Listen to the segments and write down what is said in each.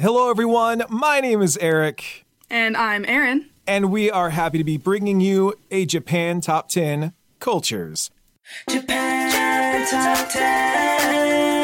Hello, everyone. My name is Eric. And I'm Aaron. And we are happy to be bringing you a Japan Top 10 Cultures. Japan Top 10.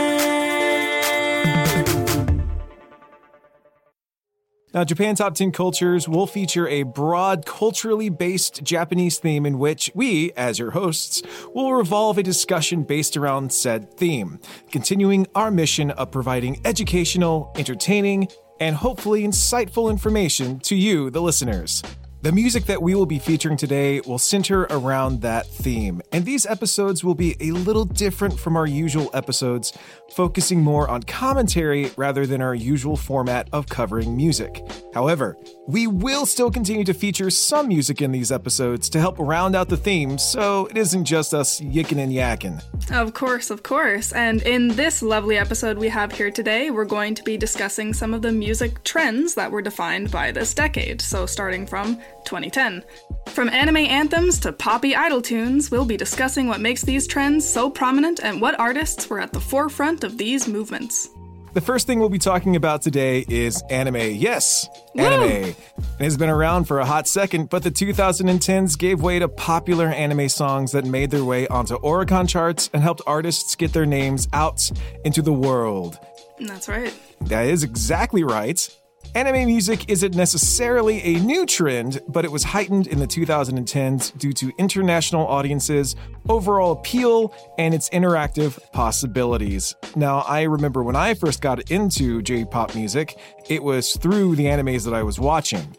Now, Japan Top 10 Cultures will feature a broad, culturally based Japanese theme in which we, as your hosts, will revolve a discussion based around said theme, continuing our mission of providing educational, entertaining, and hopefully insightful information to you, the listeners. The music that we will be featuring today will center around that theme, and these episodes will be a little different from our usual episodes, focusing more on commentary rather than our usual format of covering music. However, we will still continue to feature some music in these episodes to help round out the theme, so it isn't just us yicking and yakking. Of course, of course. And in this lovely episode we have here today, we're going to be discussing some of the music trends that were defined by this decade. So, starting from 2010. From anime anthems to poppy idol tunes, we'll be discussing what makes these trends so prominent and what artists were at the forefront of these movements. The first thing we'll be talking about today is anime. Yes, anime. It has been around for a hot second, but the 2010s gave way to popular anime songs that made their way onto Oricon charts and helped artists get their names out into the world. That's right. That is exactly right. Anime music isn't necessarily a new trend, but it was heightened in the 2010s due to international audiences, overall appeal, and its interactive possibilities. Now, I remember when I first got into J pop music, it was through the animes that I was watching.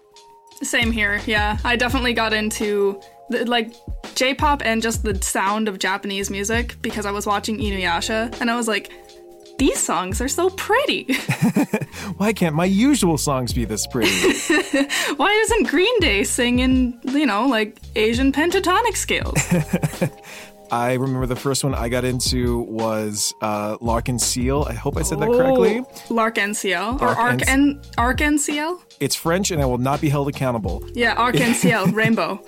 Same here, yeah. I definitely got into like J pop and just the sound of Japanese music because I was watching Inuyasha, and I was like, these songs are so pretty. Why can't my usual songs be this pretty? Why doesn't Green Day sing in, you know, like Asian pentatonic scales? I remember the first one I got into was uh, L'Arc-en-Ciel. I hope I said that correctly. L'Arc-en-Ciel or Arc en Arc-en-Ciel. It's French, and I will not be held accountable. Yeah, Arc-en-Ciel, rainbow.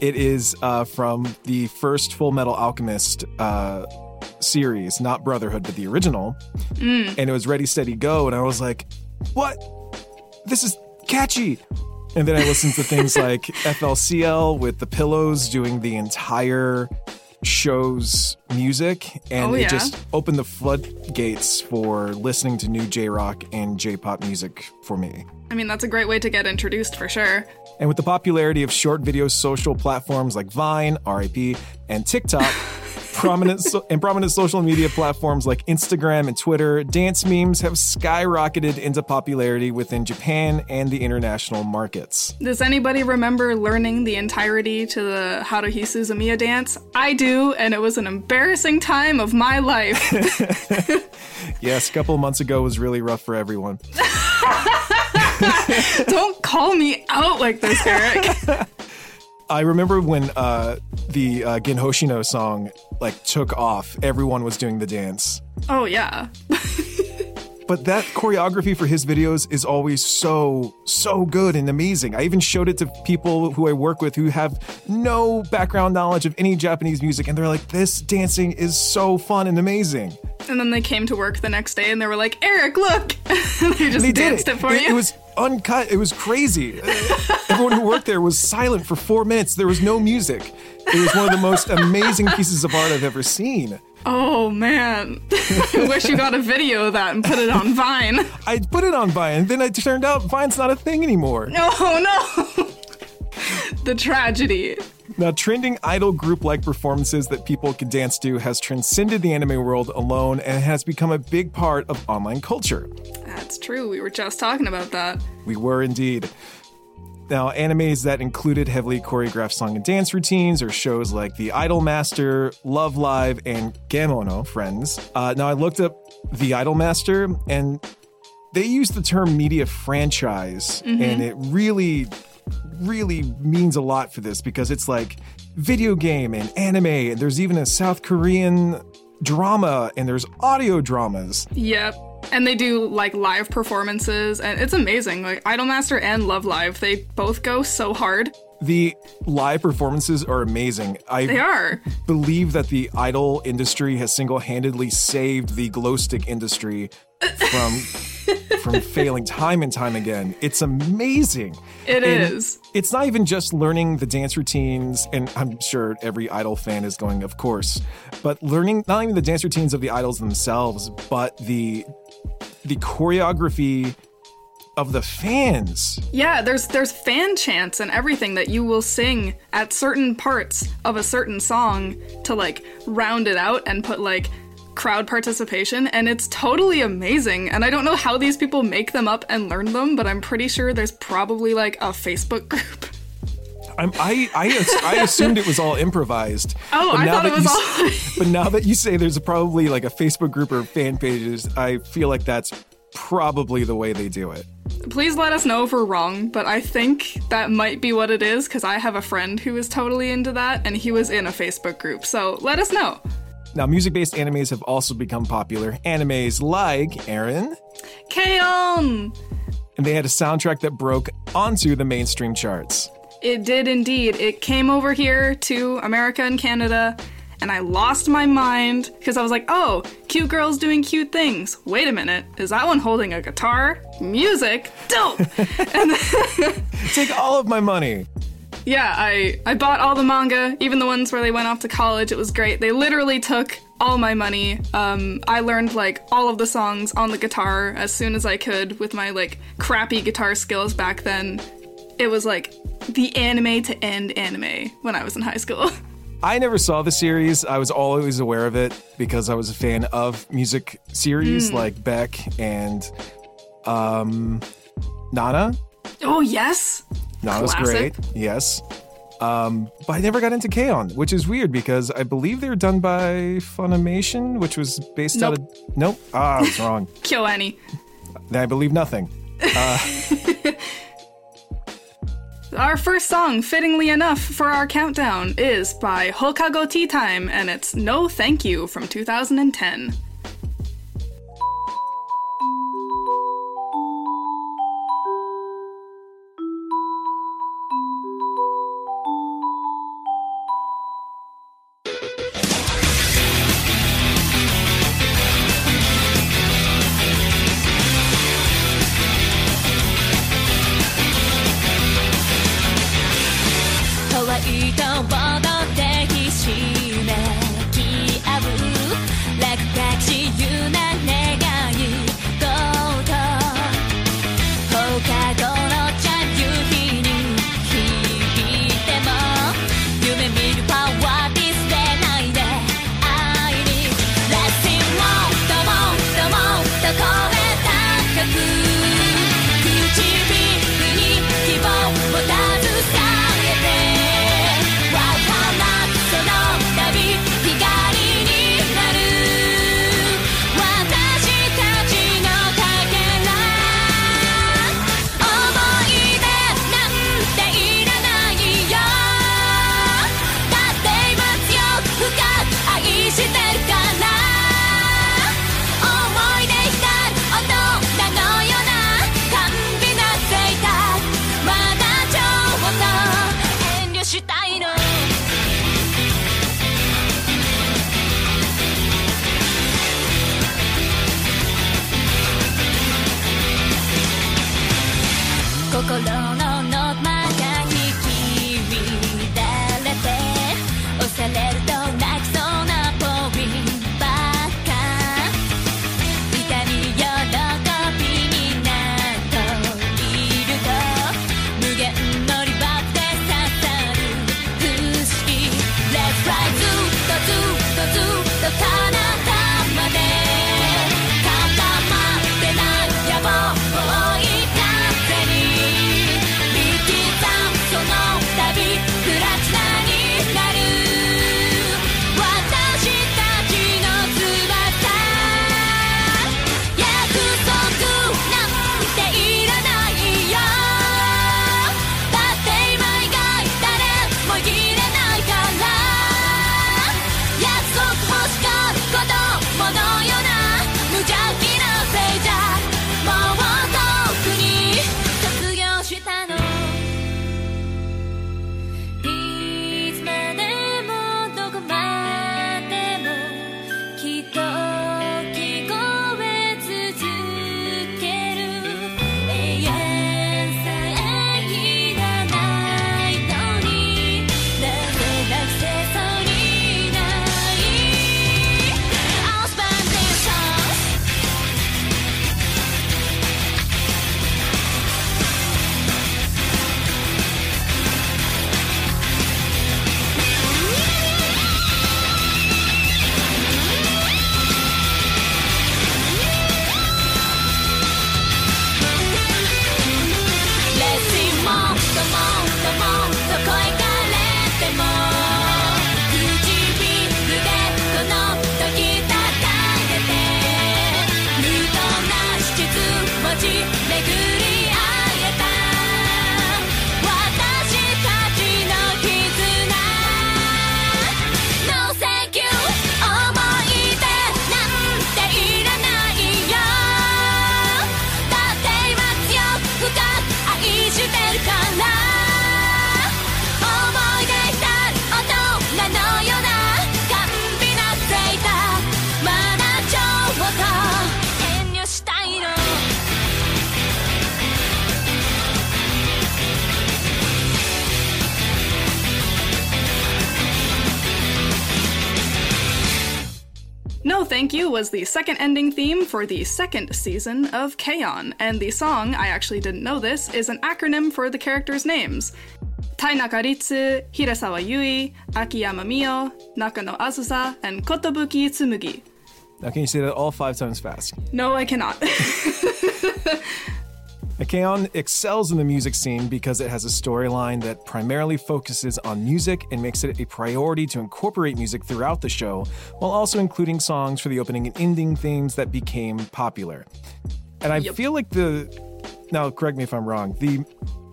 It is uh, from the first Full Metal Alchemist uh, series, not Brotherhood, but the original. Mm. And it was Ready, Steady, Go. And I was like, what? This is catchy. And then I listened to things like FLCL with the Pillows doing the entire show's music. And Oh, it yeah. just opened the floodgates for listening to new J rock and J pop music for me. I mean, that's a great way to get introduced for sure. And with the popularity of short video social platforms like Vine, RIP, and TikTok, prominent so- and prominent social media platforms like Instagram and Twitter, dance memes have skyrocketed into popularity within Japan and the international markets. Does anybody remember learning the entirety to the Haruhi Suzumiya dance? I do, and it was an embarrassing time of my life. Yes, a couple months ago was really rough for everyone. Don't call me out like this, Eric. I remember when uh, the uh, Gen Hoshino song like took off, everyone was doing the dance. oh, yeah. But that choreography for his videos is always so, so good and amazing. I even showed it to people who I work with who have no background knowledge of any Japanese music, and they're like, this dancing is so fun and amazing. And then they came to work the next day and they were like, Eric, look! they just they did danced it. it, for it, you. it was uncut. It was crazy. Everyone who worked there was silent for four minutes. There was no music. It was one of the most amazing pieces of art I've ever seen. Oh man. I wish you got a video of that and put it on Vine. I put it on Vine, then it turned out Vine's not a thing anymore. Oh no. the tragedy. Now, trending idol group like performances that people can dance to has transcended the anime world alone and has become a big part of online culture. That's true. We were just talking about that. We were indeed. Now, animes that included heavily choreographed song and dance routines or shows like The Idol Master, Love Live, and Kemono Friends. Uh, now, I looked up The Idol Master, and they use the term media franchise, and it really, really means a lot for this because it's like video game and anime, and there's even a South Korean drama, and there's audio dramas. Yep. And they do like live performances and it's amazing. Like Idolmaster and Love Live, they both go so hard. The live performances are amazing. I They are. believe that the idol industry has single-handedly saved the glow stick industry from from failing time and time again. It's amazing. It is. is. It's not even just learning the dance routines, and I'm sure every idol fan is going, of course, but learning not even the dance routines of the idols themselves, but the the choreography of the fans. Yeah, there's there's fan chants and everything that you will sing at certain parts of a certain song to like round it out and put like crowd participation and it's totally amazing. And I don't know how these people make them up and learn them, but I'm pretty sure there's probably like a Facebook group. I'm, I, I I assumed it was all improvised. Oh, I thought it was all but now that you say there's probably like a Facebook group or fan pages, I feel like that's probably the way they do it. Please let us know if we're wrong, but I think that might be what it is because I have a friend who is totally into that and he was in a Facebook group. So let us know. Now, music-based animes have also become popular. Animes like Aaron, K-On! and they had a soundtrack that broke onto the mainstream charts. It did indeed. It came over here to America and Canada, and I lost my mind because I was like, oh, cute girls doing cute things. Wait a minute, is that one holding a guitar? Music? Dope! and then, Take all of my money. Yeah, I, I bought all the manga, even the ones where they went off to college. It was great. They literally took all my money. Um, I learned like all of the songs on the guitar as soon as I could with my like crappy guitar skills back then. It was like the anime to end anime when I was in high school. I never saw the series. I was always aware of it because I was a fan of music series like Beck and um, Nana. oh, yes! Nana's Classic. great. Yes. Um, but I never got into K-On, which is weird because I believe they were done by Funimation, which was based out of. Nope. Ah, I was wrong. KyoAni. Then I believe nothing. Our first song, fittingly enough for our countdown, is by Hokago Tea Time, and it's No Thank You from 2010. Was the second ending theme for the second season of K-On! And the song, I actually didn't know this, is an acronym for the characters' names. Tainaka Ritsu, Hirasawa Yui, Akiyama Mio, Nakano Azusa, and Kotobuki Tsumugi. Now, can you say that all five times fast? No, I cannot. K-On excels in the music scene because it has a storyline that primarily focuses on music and makes it a priority to incorporate music throughout the show, while also including songs for the opening and ending themes that became popular. And I Yep. feel like the now correct me if I'm wrong, the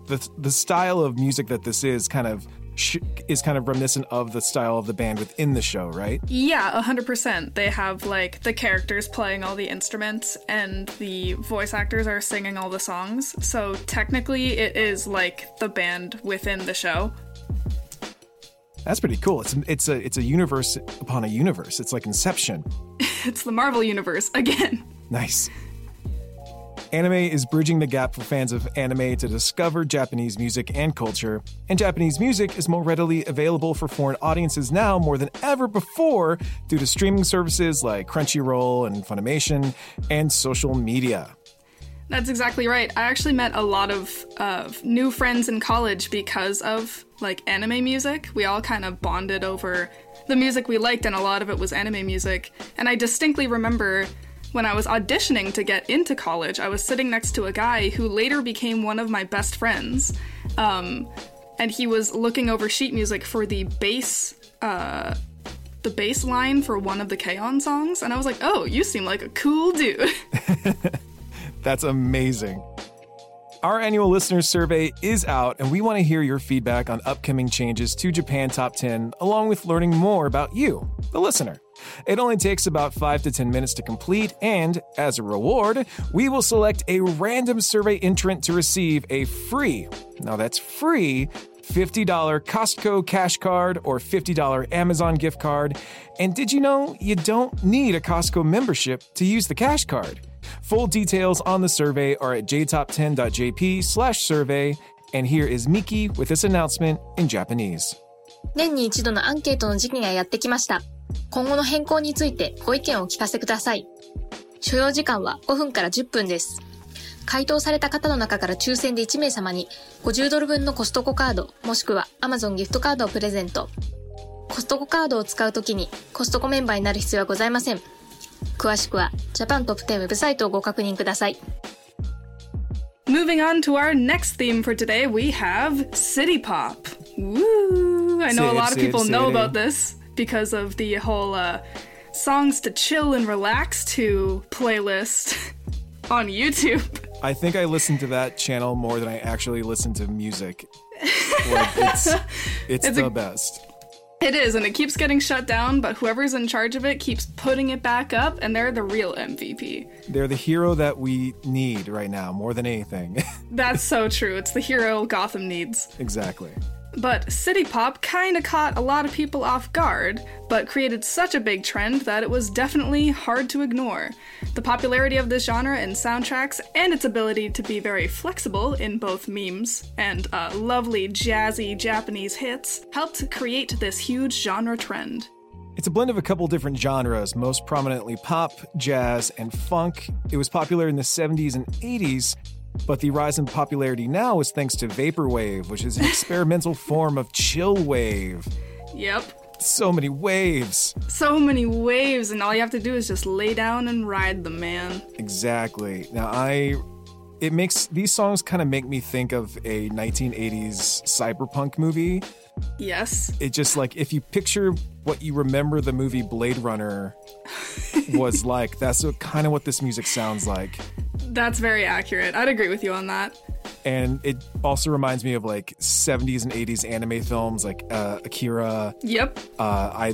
the the style of music that this is kind of sh- is kind of reminiscent of the style of the band within the show, right? yeah, 100%. They have, like, the characters playing all the instruments, and the voice actors are singing all the songs. So technically, it is like the band within the show. That's pretty cool. It's it's a it's a universe upon a universe. It's like Inception. It's the Marvel Universe again. Nice. Anime is bridging the gap for fans of anime to discover Japanese music and culture, and Japanese music is more readily available for foreign audiences now more than ever before due to streaming services like Crunchyroll and Funimation and social media. That's exactly right. I actually met a lot of uh, new friends in college because of like anime music. We all kind of bonded over the music we liked, and a lot of it was anime music. And I distinctly remember when I was auditioning to get into college, I was sitting next to a guy who later became one of my best friends. Um, and he was looking over sheet music for the bass. Uh, the bass line for one of the K-On! songs, and I was like, "Oh, you seem like a cool dude." That's amazing. Our annual listeners survey is out, and we want to hear your feedback on upcoming changes to Japan Top 10, along with learning more about you, the listener. It only takes about 5 to 10 minutes to complete, and as a reward, we will select a random survey entrant to receive a free, now that's free, $50 Costco cash card or $50 Amazon gift card. And did you know you don't need a Costco membership to use the cash card? Full details on the survey are at jtop10.jp slash survey. And here is Miki with this announcement in Japanese. 年に一度のアンケートの時期がやってきました。 今後の変更についてご意見をお聞かせください。所要時間は5分から10分です。回答された方の中から抽選で1名様に50ドル分のコストコカードもしくは Amazon ギフトカードをプレゼント。コストコカードを使うときにコストコメンバーになる必要はございません。詳しくはジャパントップ10ウェブサイトをご確認ください。Moving on to our next theme for today, we have City Pop. Woo! I know a lot of people know about this because of the whole uh, songs to chill and relax to playlist on YouTube. I think I listen to that channel more than I actually listen to music. Like, it's it's, It's the a- best. It is, and it keeps getting shut down, but whoever's in charge of it keeps putting it back up, and they're the real MVP. They're the hero that we need right now more than anything. That's so true. It's the hero Gotham needs. exactly. But City Pop kinda caught a lot of people off guard, but created such a big trend that it was definitely hard to ignore. The popularity of this genre in soundtracks and its ability to be very flexible in both memes and uh, lovely jazzy Japanese hits helped create this huge genre trend. It's a blend of a couple different genres, most prominently pop, jazz, and funk. It was popular in the 70s and 80s, but the rise in popularity now is thanks to Vaporwave, which is an experimental form of chill wave. Yep. So many waves. So many waves, and all you have to do is just lay down and ride them, man. Exactly. Now, I. It makes these songs kind of make me think of a 1980s cyberpunk movie. Yes. It just like if you picture what you remember the movie Blade Runner was like, that's what, kind of what this music sounds like. That's very accurate. I'd agree with you on that. and it also reminds me of like 70s and 80s anime films like uh, Akira. Yep. Uh, I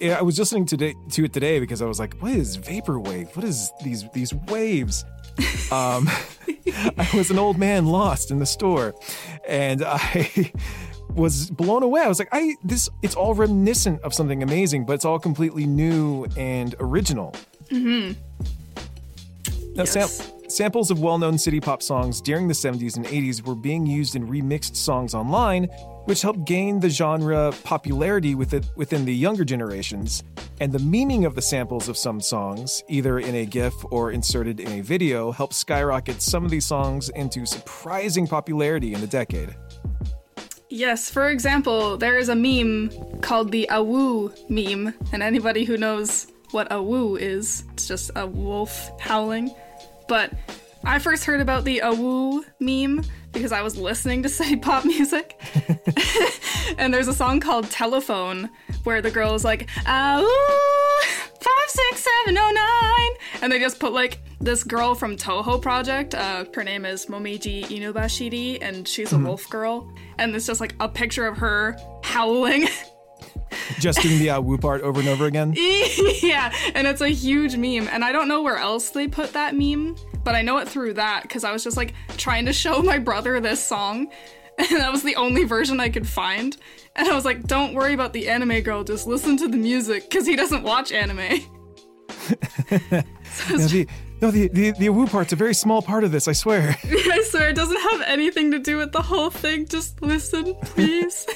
it, I was listening to to it today because I was like, what is vaporwave? What is these these waves? um, I was an old man lost in the store, and I was blown away. I was like, I this it's all reminiscent of something amazing, but it's all completely new and original. Mm-hmm. Now, Yes. Sam, samples of well known city pop songs during the 70s and 80s were being used in remixed songs online, which helped gain the genre popularity with it, within the younger generations. And the meaning of the samples of some songs, either in a GIF or inserted in a video, helped skyrocket some of these songs into surprising popularity in the decade. Yes, for example, there is a meme called the Awoo meme, and anybody who knows what Awoo is, it's just a wolf howling. But I first heard about the Awoo meme because I was listening to city pop music. and there's a song called Telephone where the girl is like, Awoo, 56709. And they just put like this girl from Touhou Project. Uh, her name is Momiji Inubashiri, and she's a wolf girl. And it's just like a picture of her howling. Just doing the uh, woo part over and over again. yeah, and it's a huge meme. And I don't know where else they put that meme, but I know it through that because I was just like trying to show my brother this song. And that was the only version I could find. And I was like, don't worry about the anime girl, just listen to the music because he doesn't watch anime. So No, the, no, the, the, the woo part's a very small part of this, I swear. I swear, it doesn't have anything to do with the whole thing. Just listen, please.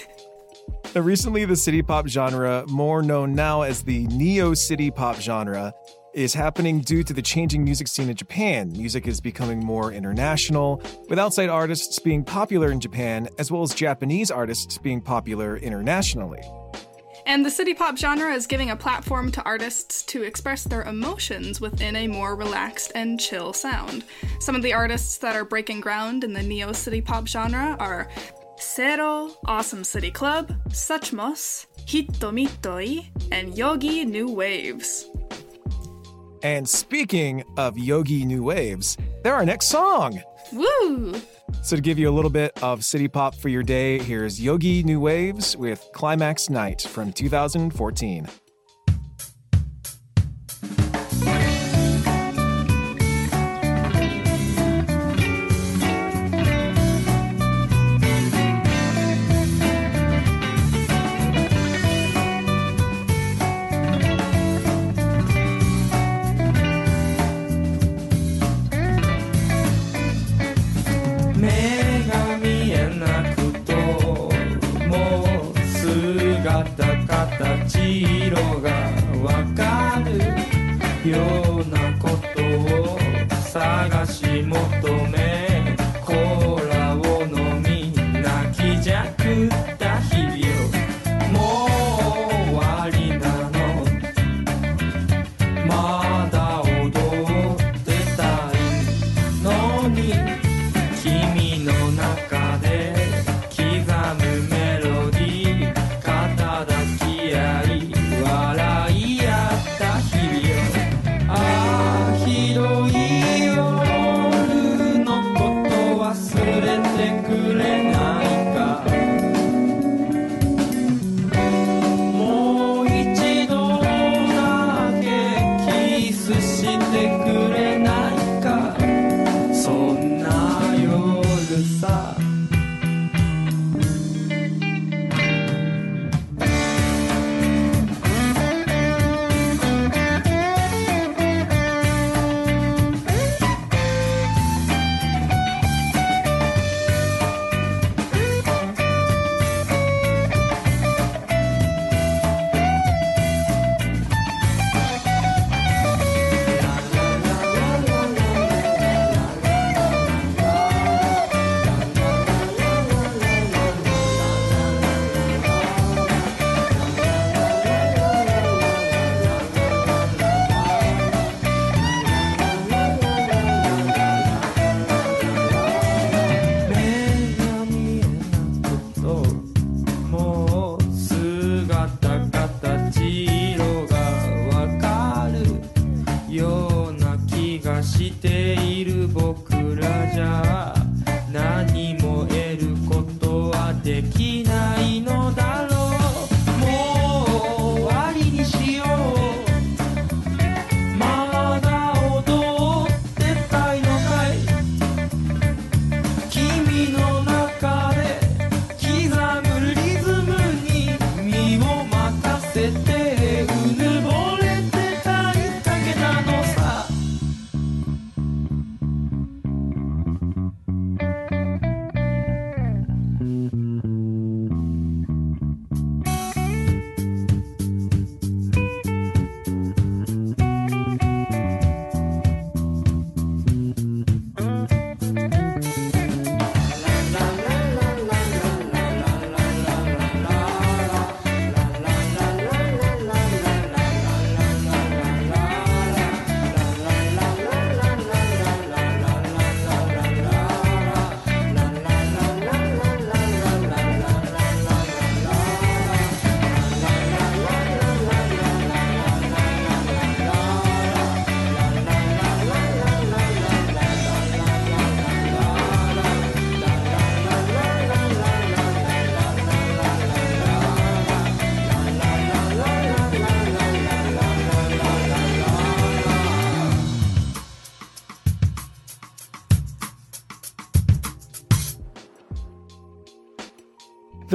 Now, recently, the city pop genre, more known now as the neo city pop genre, is happening due to the changing music scene in Japan. Music is becoming more international, with outside artists being popular in Japan, as well as Japanese artists being popular internationally. And the city pop genre is giving a platform to artists to express their emotions within a more relaxed and chill sound. Some of the artists that are breaking ground in the neo city pop genre are cero, Awesome City Club, Suchmos, Hitomitoi, and Yogee New Waves. And speaking of Yogee New Waves, they're our next song. Woo! So, to give you a little bit of city pop for your day, here's Yogee New Waves with Climax Night from 2014.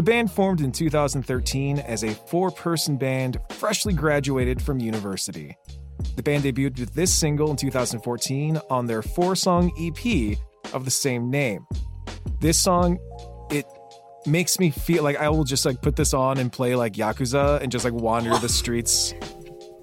Band formed in 2013 as a four person band freshly graduated from university. The band debuted with this single in 2014 on their four song EP of the same name. This song, it makes me feel like I will just like put this on and play like Yakuza and just like wander the streets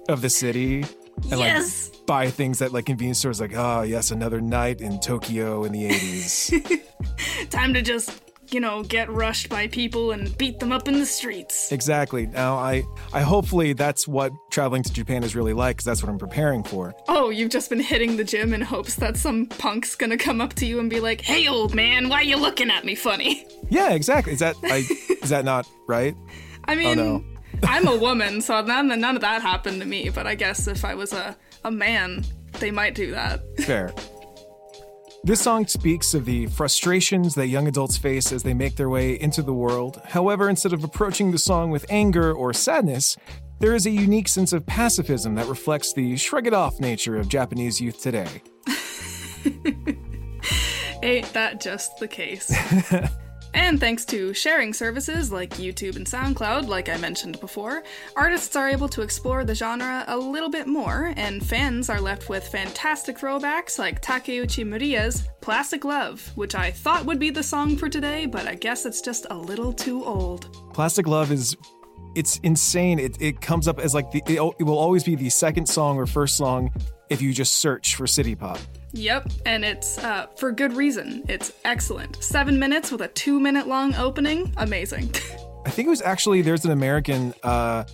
of the city and Yes. like buy things at like convenience stores like, oh yes, another night in Tokyo in the 80s. Time to just, you know, get rushed by people and beat them up in the streets. exactly. Now I I hopefully that's what traveling to Japan is really like because that's what I'm preparing for. Oh, you've just been hitting the gym in hopes that some punk's gonna come up to you and be like, hey, old man, why are you looking at me funny? Yeah, exactly. Is that I is that not right? I oh, mean, no. I'm a woman, so none, none of that happened to me, but I guess if I was a, a man, they might do that. Fair. This song speaks of the frustrations that young adults face as they make their way into the world. However, instead of approaching the song with anger or sadness, there is a unique sense of pacifism that reflects the shrug it off nature of Japanese youth today. Ain't that just the case? and thanks to sharing services like YouTube and SoundCloud, like I mentioned before, artists are able to explore the genre a little bit more, and fans are left with fantastic throwbacks like Takeuchi Mariya's Plastic Love, which I thought would be the song for today, but I guess it's just a little too old. Plastic Love is it's insane. It, it comes up as like the it, it will always be the second song or first song if you just search for city pop. Yep, and it's uh, for good reason. It's excellent. Seven minutes with a two minute long opening. Amazing. I think it was actually there's an American uh,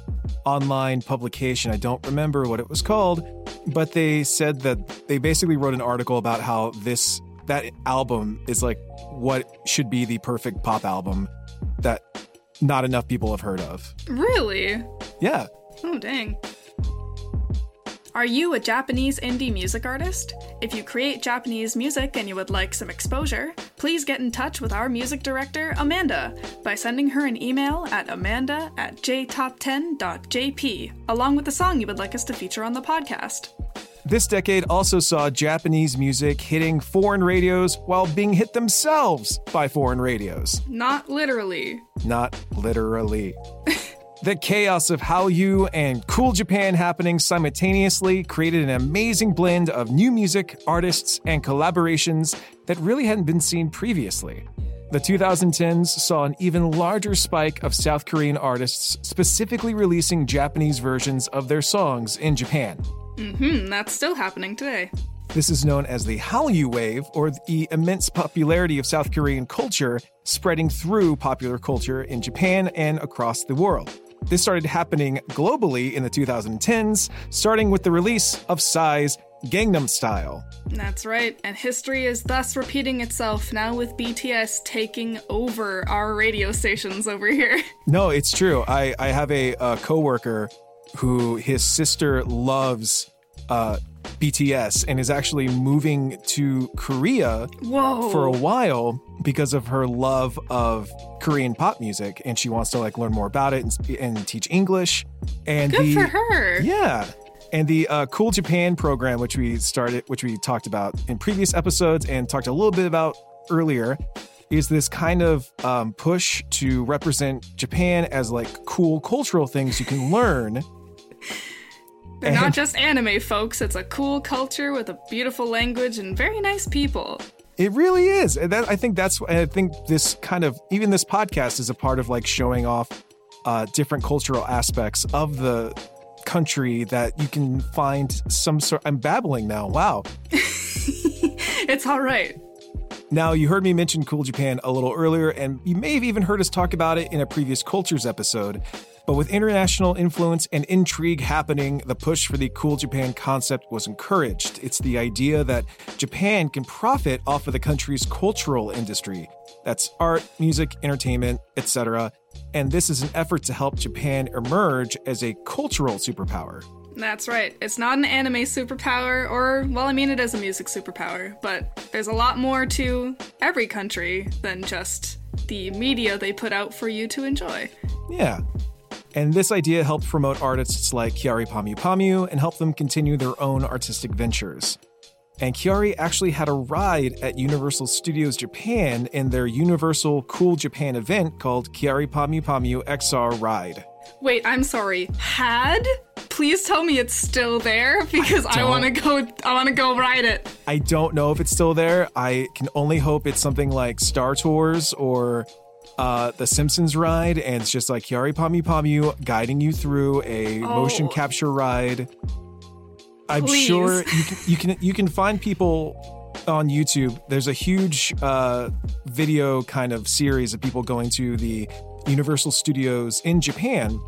online publication. I don't remember what it was called, but they said that they basically wrote an article about how this that album is like what should be the perfect pop album that not enough people have heard of. really? Yeah. Oh, dang. Are you a Japanese indie music artist? If you create Japanese music and you would like some exposure, please get in touch with our music director, Amanda, by sending her an email at amanda at jtop10.jp, along with the song you would like us to feature on the podcast. This decade also saw Japanese music hitting foreign radios while being hit themselves by foreign radios. Not literally. not literally. the chaos of Hallyu and Cool Japan happening simultaneously created an amazing blend of new music, artists, and collaborations that really hadn't been seen previously. The 2010s saw an even larger spike of South Korean artists specifically releasing Japanese versions of their songs in Japan. Hmm, that's still happening today. This is known as the Hallyu wave, or the immense popularity of South Korean culture spreading through popular culture in Japan and across the world. This started happening globally in the 2010s, starting with the release of Psy's Gangnam Style. That's right, and history is thus repeating itself now with BTS taking over our radio stations over here. No, it's true. I, I have a, uh coworker who his sister loves uh, BTS and is actually moving to Korea Whoa. for a while because of her love of Korean pop music, and she wants to like learn more about it and, and teach English. And Good the, for her. Yeah. And the uh, Cool Japan program, which we started, which we talked about in previous episodes and talked a little bit about earlier, is this kind of um, push to represent Japan as like cool cultural things you can learn. They're not just anime, folks. It's a cool culture with a beautiful language and very nice people. It really is. And that I think that's I think this kind of even this podcast is a part of like showing off uh, different cultural aspects of the country that you can find some sort. I'm babbling now. Wow. It's all right. Now, you heard me mention Cool Japan a little earlier, and you may have even heard us talk about it in a previous Cultures episode. But with international influence and intrigue happening, the push for the Cool Japan concept was encouraged. It's the idea that Japan can profit off of the country's cultural industry. That's art, music, entertainment, etc. And this is an effort to help Japan emerge as a cultural superpower. That's right. It's not an anime superpower, or, well, I mean, it is a music superpower, but there's a lot more to every country than just the media they put out for you to enjoy. Yeah. And this idea helped promote artists like Kyary Pamyu Pamyu and help them continue their own artistic ventures. And Kyary actually had a ride at Universal Studios Japan in their Universal Cool Japan event called Kyary Pamyu Pamyu XR Ride. Wait, I'm sorry. Had? Please tell me it's still there because I, don't- want to go. I want to go ride it. I don't know if it's still there. I can only hope it's something like Star Tours or uh, the Simpsons ride, and it's just like Kyary Pamyu Pamyu guiding you through a motion Oh. capture ride. I'm Please. sure you can, you can you can find people on YouTube. There's a huge uh, video kind of series of people going to the Universal Studios in Japan,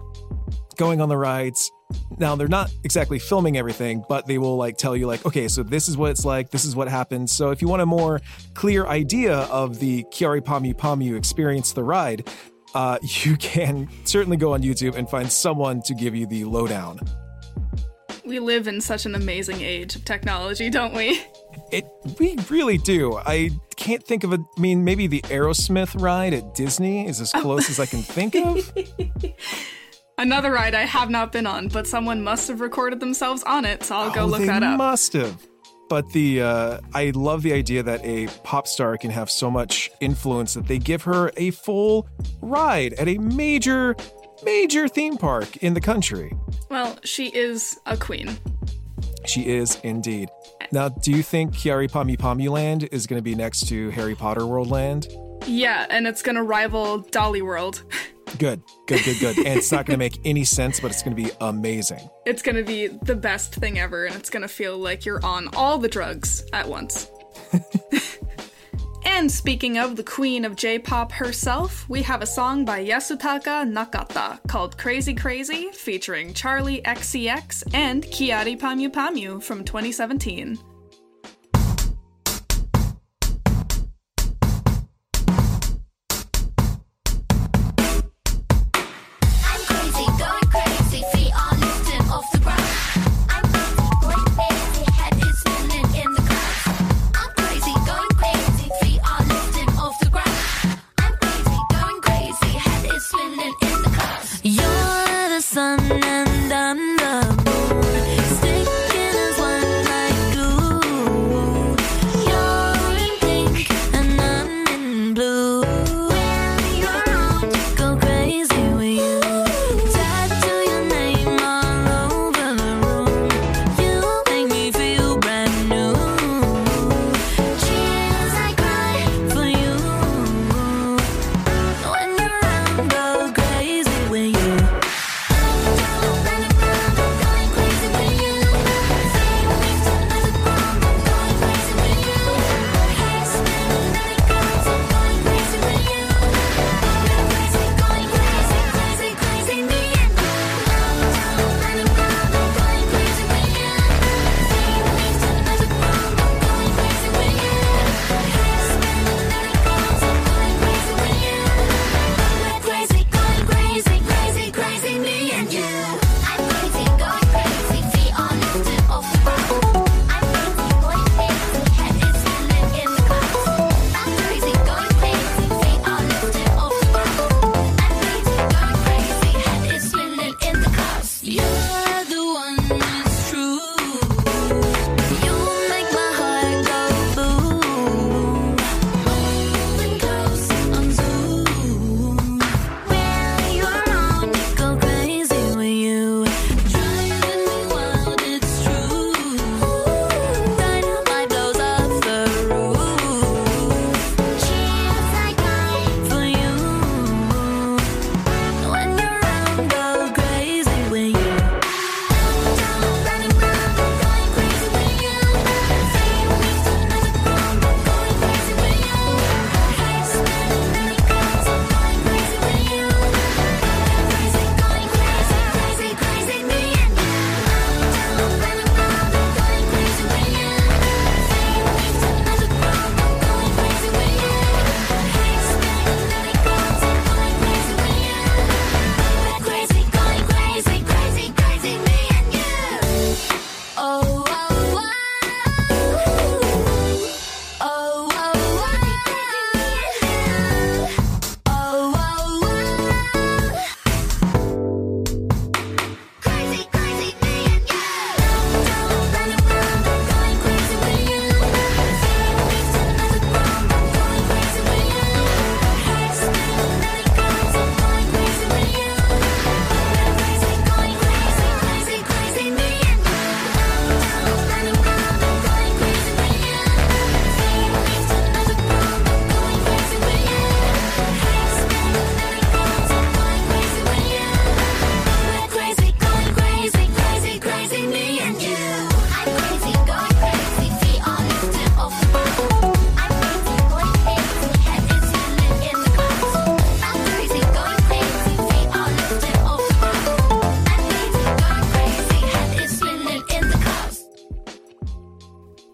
going on the rides. Now they're not exactly filming everything, but they will like tell you like, okay, so this is what it's like, this is what happens. So if you want a more clear idea of the Kyary Pamyu Pamyu experience the ride, uh, you can certainly go on YouTube and find someone to give you the lowdown. We live in such an amazing age of technology, don't we? It we really do. I can't think of a. I mean, maybe the Aerosmith ride at Disney is as close as I can think of. Another ride I have not been on, but someone must have recorded themselves on it, so I'll go oh, look they that up. Must have. But the uh, I love the idea that a pop star can have so much influence that they give her a full ride at a major, major theme park in the country. Well, she is a queen. She is indeed. Now, do you think Kyary Pamyu Pamyu Land is going to be next to Harry Potter World Land? Yeah, and it's gonna rival Dolly World. Good, good, good, good. and it's not going to make any sense, but it's going to be amazing. It's gonna be the best thing ever, and it's gonna feel like you're on all the drugs at once. and speaking of the queen of J-pop herself, we have a song by Yasutaka Nakata called Crazy Crazy, featuring Charli XCX and Kyary Pamyu Pamyu from 2017.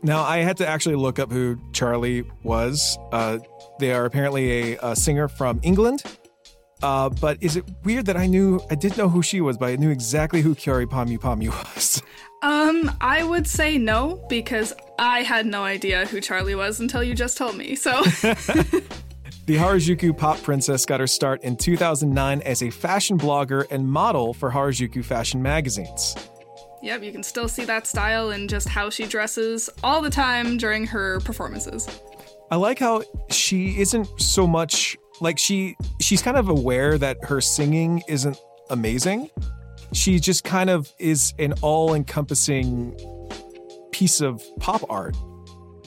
Now, I had to actually look up who Charli was. Uh, they are apparently a, a singer from England. Uh, but is it weird that I knew, I did know who she was, but I knew exactly who Kyary Pamyu Pamyu was? Um, I would say no because I had no idea who Charli was until you just told me. So, The Harajuku pop princess got her start in 2009 as a fashion blogger and model for Harajuku fashion magazines. Yep, you can still see that style in just how she dresses all the time during her performances. I like how she isn't so much like she she's kind of aware that her singing isn't amazing. She just kind of is an all-encompassing piece of pop art.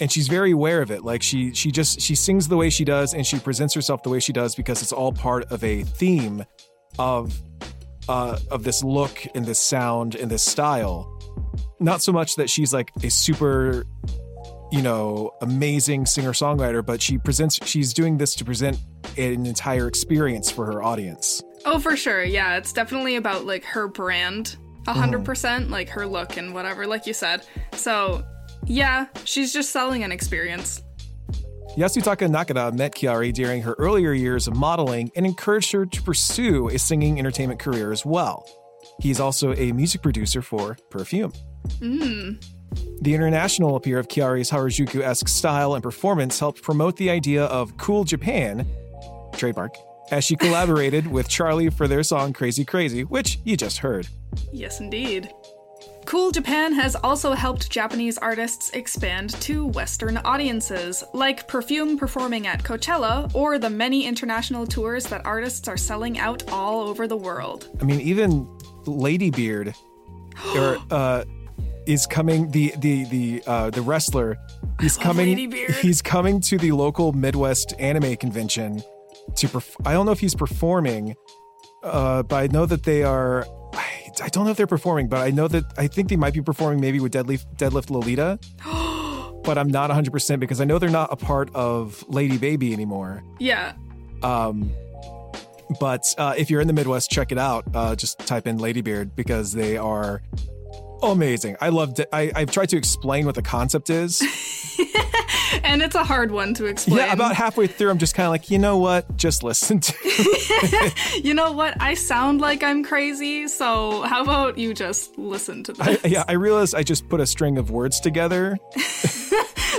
And she's very aware of it. Like she she just she sings the way she does and she presents herself the way she does because it's all part of a theme of uh of this look and this sound and this style. Not so much that she's like a super you know, amazing singer songwriter, but she presents, she's doing this to present an entire experience for her audience. Oh, for sure. Yeah, it's definitely about like her brand, a 100%, like her look and whatever, like you said. So, yeah, she's just selling an experience. Yasutaka Nakada met Kyary during her earlier years of modeling and encouraged her to pursue a singing entertainment career as well. He's also a music producer for Perfume. Mm. The international appeal of Kyary's Harajuku esque style and performance helped promote the idea of Cool Japan, trademark, as she collaborated with Charli for their song Crazy Crazy, which you just heard. Yes, indeed. Cool Japan has also helped Japanese artists expand to Western audiences, like Perfume performing at Coachella or the many international tours that artists are selling out all over the world. I mean, even Ladybeard or, uh, is coming. The the the uh, the wrestler. He's coming. He's coming to the local Midwest anime convention to. Perf- I don't know if he's performing, uh, but I know that they are. I, don't know if they're performing, but I know that I think they might be performing maybe with Deadlift Deadlift Lolita. but I'm not 100 percent because I know they're not a part of Lady Baby anymore. Yeah. Um, but uh, if you're in the Midwest, check it out. Uh, just type in Ladybeard because they are amazing. I love. it. I, I've tried to explain what the concept is. And it's a hard one to explain. yeah, about halfway through, I'm just kind of like, you know what? Just listen to. you know what? I sound like I'm crazy, so how about you just listen to this? I, yeah, I realized I just put a string of words together.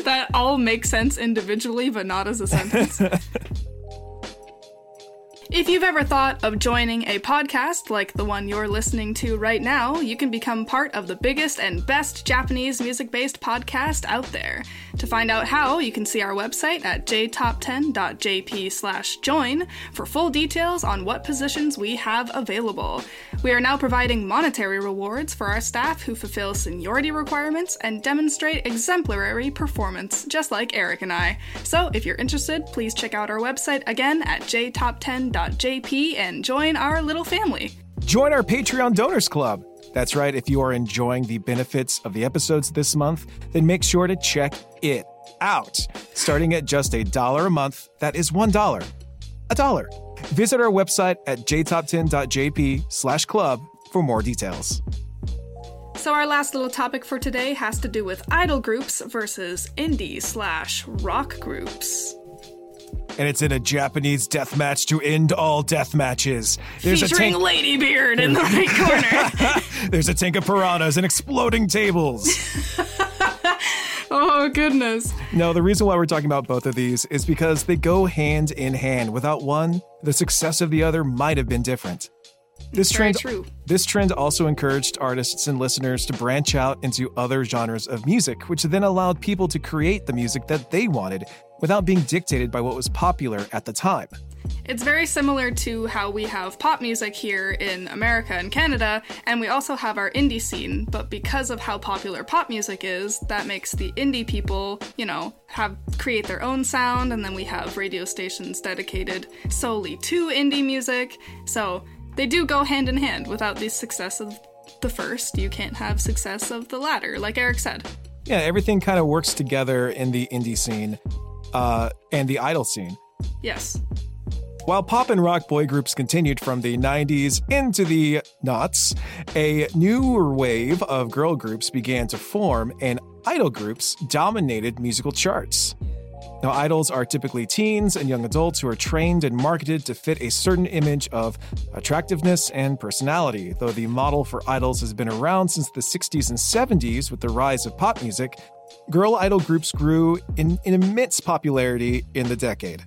that all make sense individually, but not as a sentence. If you've ever thought of joining a podcast like the one you're listening to right now, you can become part of the biggest and best Japanese music based podcast out there. To find out how, you can see our website at jtop10.jp slash join for full details on what positions we have available. We are now providing monetary rewards for our staff who fulfill seniority requirements and demonstrate exemplary performance, just like Eric and I. So if you're interested, please check out our website again at jtop10.jp and join our little family. Join our Patreon Donors Club. That's right, if you are enjoying the benefits of the episodes this month, then make sure to check it out. Starting at just a dollar a month, that is one dollar. A dollar. Visit our website at jtop10.jp slash club for more details. So our last little topic for today has to do with idol groups versus indie slash rock groups. And it's in a Japanese death match to end all death matches. There's Featuring a tank. Ladybeard in the right corner. There's a tank of piranhas and exploding tables. oh goodness. No, the reason why we're talking about both of these is because they go hand in hand. Without one, the success of the other might have been different. This Very trend, true. this trend also encouraged artists and listeners to branch out into other genres of music, which then allowed people to create the music that they wanted without being dictated by what was popular at the time. It's very similar to how we have pop music here in America and Canada, and we also have our indie scene. But because of how popular pop music is, that makes the indie people, you know, have create their own sound, and then we have radio stations dedicated solely to indie music. So they do go hand in hand. Without the success of the first, you can't have success of the latter, like Eric said. Yeah, everything kind of works together in the indie scene uh, and the idol scene. Yes. While pop and rock boy groups continued from the 90s into the knots, a newer wave of girl groups began to form, and idol groups dominated musical charts. Now, idols are typically teens and young adults who are trained and marketed to fit a certain image of attractiveness and personality. Though the model for idols has been around since the 60s and 70s with the rise of pop music, girl idol groups grew in, in immense popularity in the decade.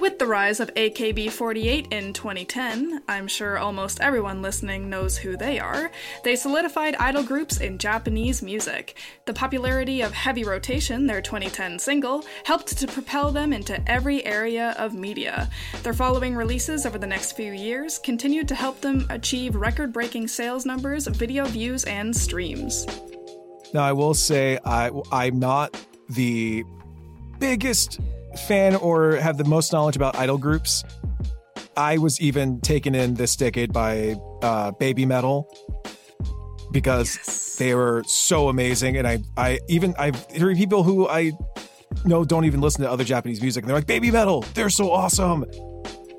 With the rise of AKB48 in 2010, I'm sure almost everyone listening knows who they are. They solidified idol groups in Japanese music. The popularity of Heavy Rotation, their 2010 single, helped to propel them into every area of media. Their following releases over the next few years continued to help them achieve record breaking sales numbers, video views, and streams. Now, I will say I, I'm not the biggest fan or have the most knowledge about idol groups. I was even taken in this decade by uh, Baby Metal because Yes. they were so amazing, and I, I even I've heard people who I know don't even listen to other Japanese music, and they're like Baby Metal, they're so awesome.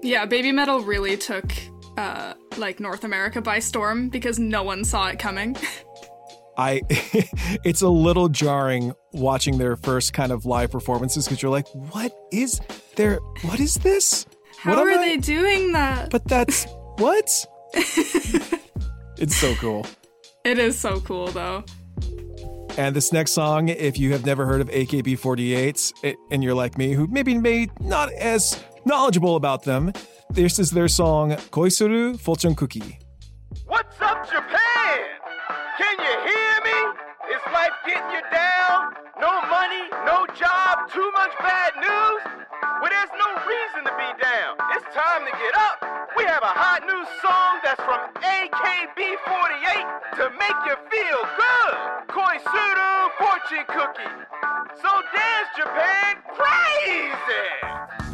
Yeah, Baby Metal really took uh, like North America by storm because no one saw it coming. I, it's a little jarring watching their first kind of live performances because you're like, what is there? What is this? How What am are I- they doing that? But that's what? it's so cool. It is so cool though. And this next song, if you have never heard of AKB48 and you're like me, who maybe may not as knowledgeable about them, this is their song Koisuru Fortune Cookie. What's up, Japan? Can you hear life getting you down? No money, no job, too much bad news? Well, there's no reason to be down. It's time to get up. We have a hot new song that's from AKB48 to make you feel good. Koisuru Fortune Cookie. So dance, Japan, crazy!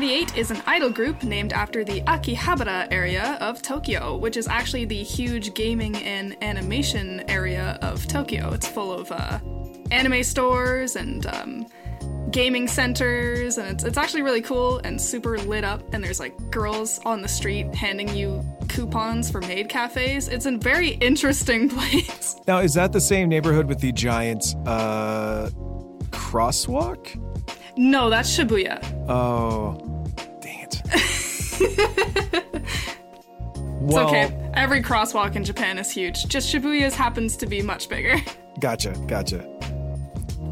AKB48 is an idol group named after the Akihabara area of Tokyo, which is actually the huge gaming and animation area of Tokyo. It's full of uh, anime stores and um, gaming centers, and it's, it's actually really cool and super lit up. And there's like girls on the street handing you coupons for maid cafes. It's a very interesting place. Now, is that the same neighborhood with the giant uh, crosswalk? No, that's Shibuya. Oh. It's okay. Every crosswalk in Japan is huge. Just Shibuya's happens to be much bigger. Gotcha, gotcha.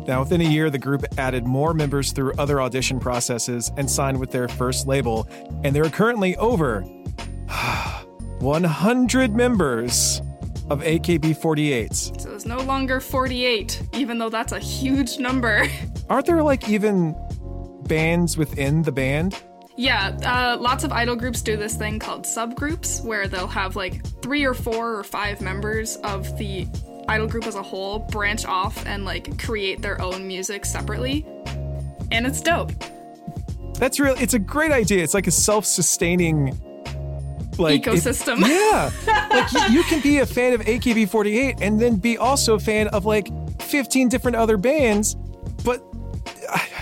Now, within a year, the group added more members through other audition processes and signed with their first label, and there are currently over 100 members of AKB48. So it's no longer 48, even though that's a huge number. Aren't there like even bands within the band? Yeah, uh, lots of idol groups do this thing called subgroups, where they'll have like three or four or five members of the idol group as a whole branch off and like create their own music separately. And it's dope. That's real. It's a great idea. It's like a self-sustaining like it- Ecosystem. yeah, like you, you can be a fan of AKB48 and then be also a fan of like 15 different other bands, but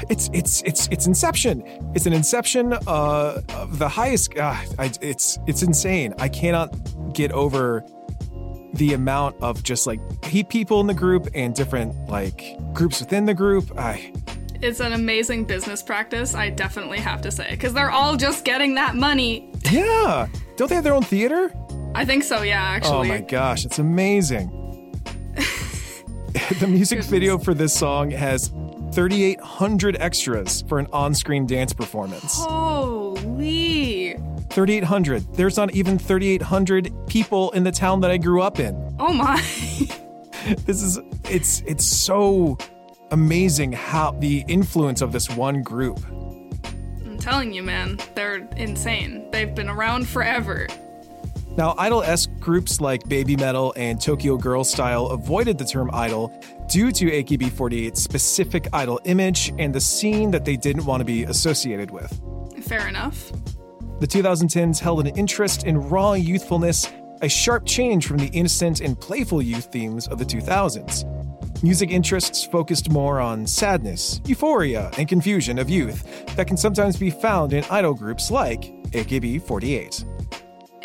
it's it's it's it's Inception. It's an Inception uh, of the highest. Uh, I, it's it's insane. I cannot get over the amount of just like he people in the group and different like groups within the group. I It's an amazing business practice, I definitely have to say, because they're all just getting that money. yeah. Don't they have their own theater? I think so, yeah, actually. Oh actually. my gosh, it's amazing. the music video for this song has 3,800 extras for an on screen dance performance. Holy. 3,800. There's not even 3,800 people in the town that I grew up in. Oh my. This is, it's, it's so amazing how the influence of this one group. I'm telling you, man, they're insane. They've been around forever. Now, idol esque groups like Baby Metal and Tokyo Girl Style avoided the term idol due to AKB48's specific idol image and the scene that they didn't want to be associated with. Fair enough. The 2010s held an interest in raw youthfulness, a sharp change from the innocent and playful youth themes of the 2000s. Music interests focused more on sadness, euphoria, and confusion of youth that can sometimes be found in idol groups like AKB48.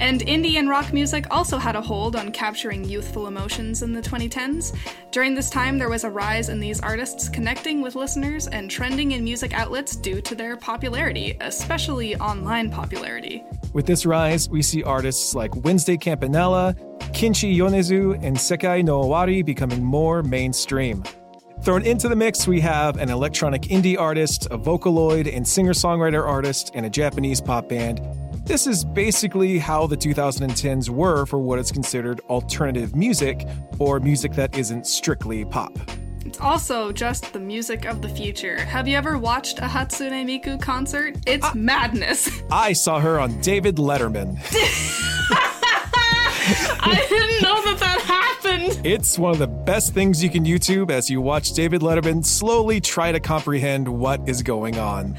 And indie and rock music also had a hold on capturing youthful emotions in the 2010s. During this time, there was a rise in these artists connecting with listeners and trending in music outlets due to their popularity, especially online popularity. With this rise, we see artists like Wednesday Campanella, Kenshi Yonezu, and Sekai no Owari becoming more mainstream. Thrown into the mix, we have an electronic indie artist, a Vocaloid and singer songwriter artist, and a Japanese pop band. This is basically how the 2010s were for what is considered alternative music, or music that isn't strictly pop. It's also just the music of the future. Have you ever watched a Hatsune Miku concert? It's madness. I saw her on David Letterman. I didn't know that that happened. It's one of the best things you can YouTube as you watch David Letterman slowly try to comprehend what is going on.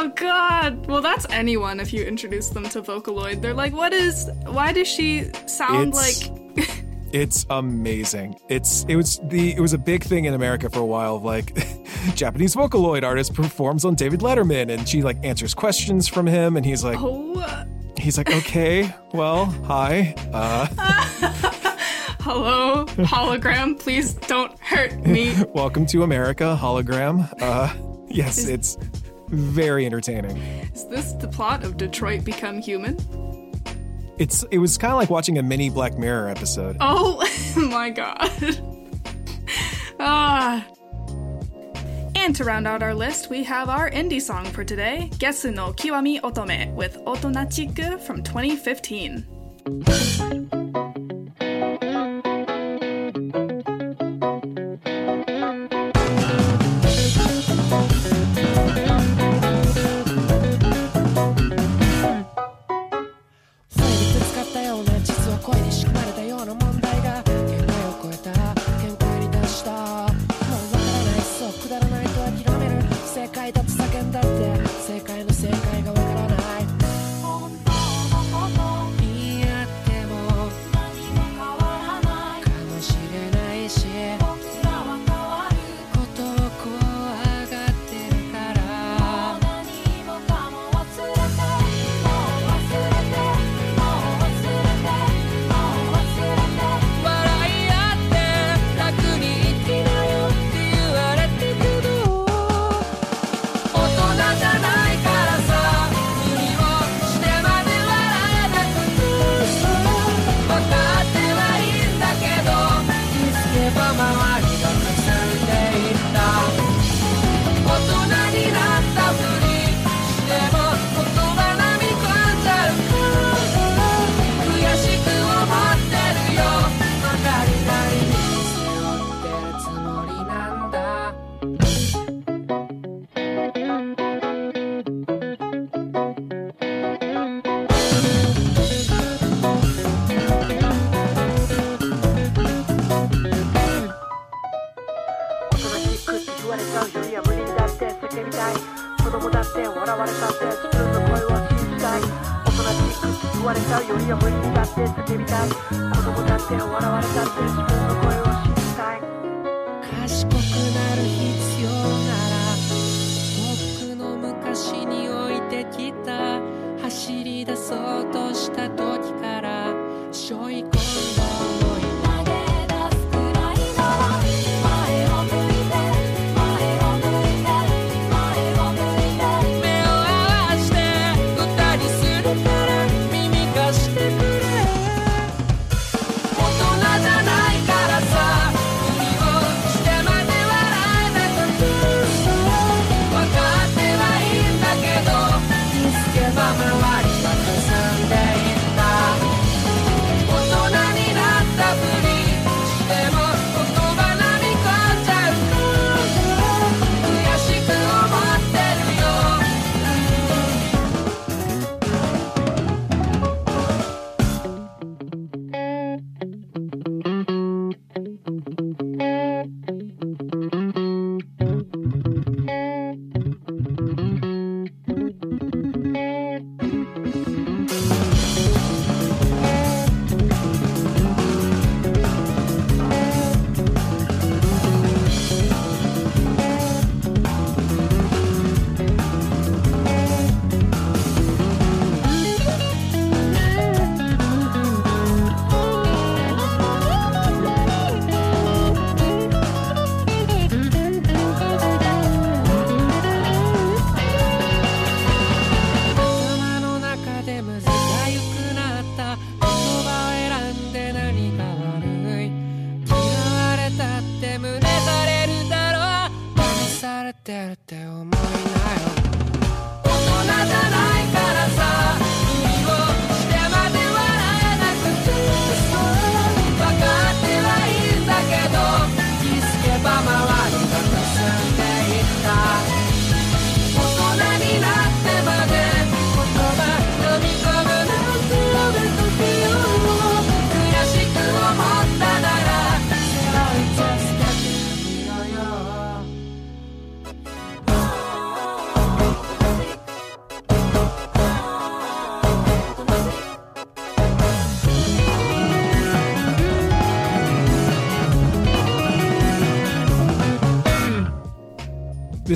Oh god. Well, that's anyone if you introduce them to Vocaloid. They're like, "What is why does she sound It's- like It's amazing. It's it was the it was a big thing in America for a while. of, Like Japanese Vocaloid artist performs on David Letterman, and she like answers questions from him, and he's like Oh, he's like okay, well hi, uh, hello, hologram, please don't hurt me." welcome to America, hologram. Uh, yes, it's very entertaining. Is this the plot of Detroit Become Human? It's it was kind of like watching a mini Black Mirror episode. Oh my god. ah. And to round out our list, we have our indie song for today, Gesu no Kiwami Otome with Otonachiku from 2015.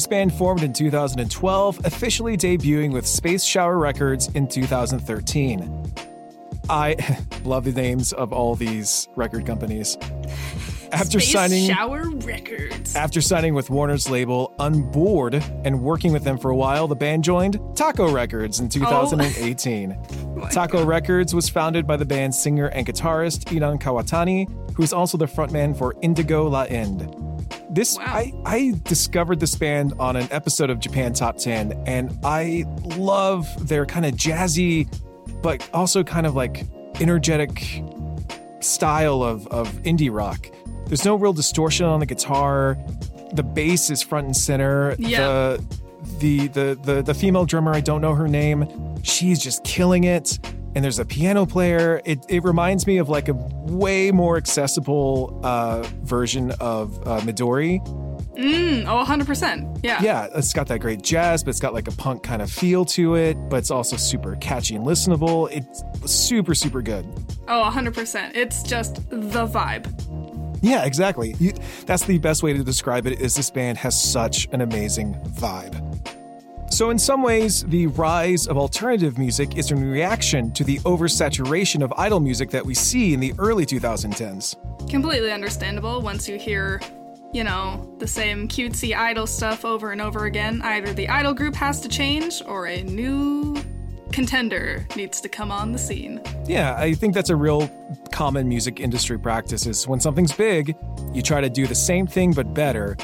This band formed in 2012, officially debuting with Space Shower Records in 2013. I love the names of all these record companies. After Space signing Shower Records. After signing with Warner's label unBORDE and working with them for a while, the band joined Taco Records in 2018. Oh. oh Taco God. Records was founded by the band's singer and guitarist Enon Kawatani, who is also the frontman for Indigo La End. This wow. I I discovered this band on an episode of Japan Top 10 and I love their kind of jazzy but also kind of like energetic style of of indie rock. There's no real distortion on the guitar. The bass is front and center. Yeah. The, the the the the female drummer, I don't know her name, she's just killing it and there's a piano player. It, it reminds me of like a way more accessible uh, version of uh, Midori. Mm, oh, 100%. Yeah. Yeah, it's got that great jazz, but it's got like a punk kind of feel to it, but it's also super catchy and listenable. It's super, super good. Oh, 100%. It's just the vibe. Yeah, exactly. You, that's the best way to describe it is this band has such an amazing vibe. So in some ways, the rise of alternative music is in reaction to the oversaturation of idol music that we see in the early 2010s. Completely understandable once you hear, you know, the same cutesy idol stuff over and over again. Either the idol group has to change or a new contender needs to come on the scene. Yeah, I think that's a real common music industry practice is when something's big, you try to do the same thing but better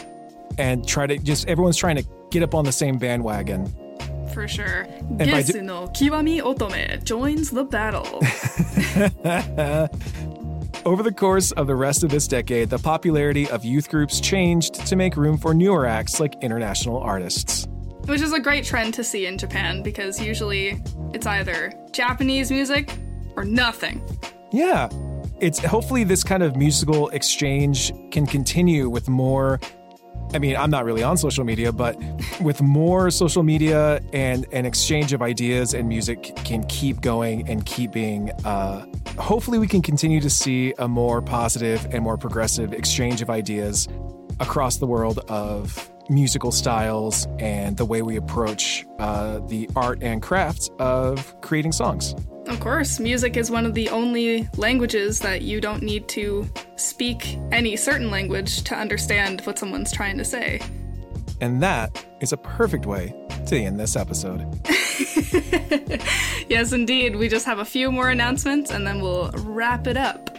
and try to just everyone's trying to get up on the same bandwagon. For sure. by do- no Kiwami Otome joins the battle. Over the course of the rest of this decade, the popularity of youth groups changed to make room for newer acts like international artists. Which is a great trend to see in Japan because usually it's either Japanese music or nothing. Yeah. It's hopefully this kind of musical exchange can continue with more I mean, I'm not really on social media, but with more social media and an exchange of ideas and music can keep going and keep being uh, hopefully we can continue to see a more positive and more progressive exchange of ideas across the world of musical styles and the way we approach uh, the art and craft of creating songs. Of course, music is one of the only languages that you don't need to speak any certain language to understand what someone's trying to say. And that is a perfect way to end this episode. Yes, indeed. We just have a few more announcements and then we'll wrap it up.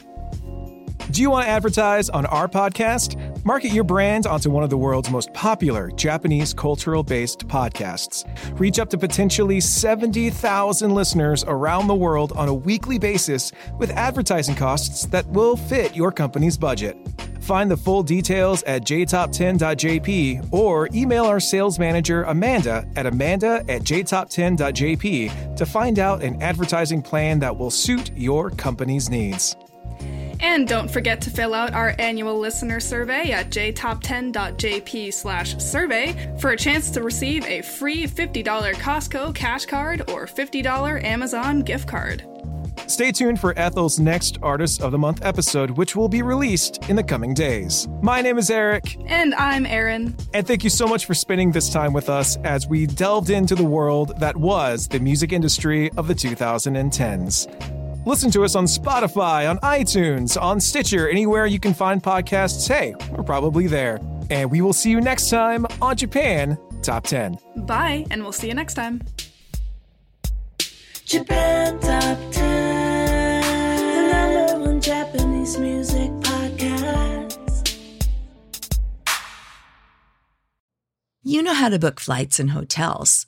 Do you want to advertise on our podcast? Market your brand onto one of the world's most popular Japanese cultural based podcasts. Reach up to potentially 70,000 listeners around the world on a weekly basis with advertising costs that will fit your company's budget. Find the full details at jtop10.jp or email our sales manager Amanda at amanda at jtop10.jp to find out an advertising plan that will suit your company's needs. And don't forget to fill out our annual listener survey at jtop10.jp slash survey for a chance to receive a free $50 Costco cash card or $50 Amazon gift card. Stay tuned for Ethel's next Artist of the Month episode, which will be released in the coming days. My name is Eric, And I'm Erin. and thank you so much for spending this time with us as we delved into the world that was the music industry of the 2010s. Listen to us on Spotify, on iTunes, on Stitcher, anywhere you can find podcasts. Hey, we're probably there. And we will see you next time on Japan Top 10. Bye, and we'll see you next time. Japan Top 10, the number one Japanese music podcast. You know how to book flights and hotels.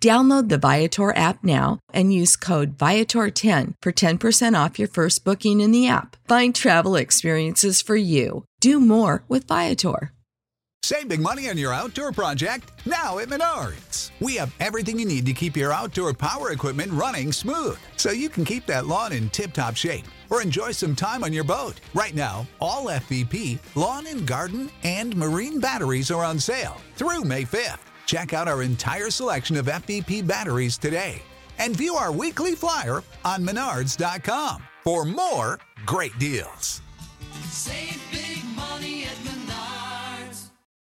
Download the Viator app now and use code Viator10 for 10% off your first booking in the app. Find travel experiences for you. Do more with Viator. Save big money on your outdoor project now at Menards. We have everything you need to keep your outdoor power equipment running smooth so you can keep that lawn in tip top shape or enjoy some time on your boat. Right now, all FVP, lawn and garden, and marine batteries are on sale through May 5th. Check out our entire selection of FVP batteries today and view our weekly flyer on menards.com for more great deals. Save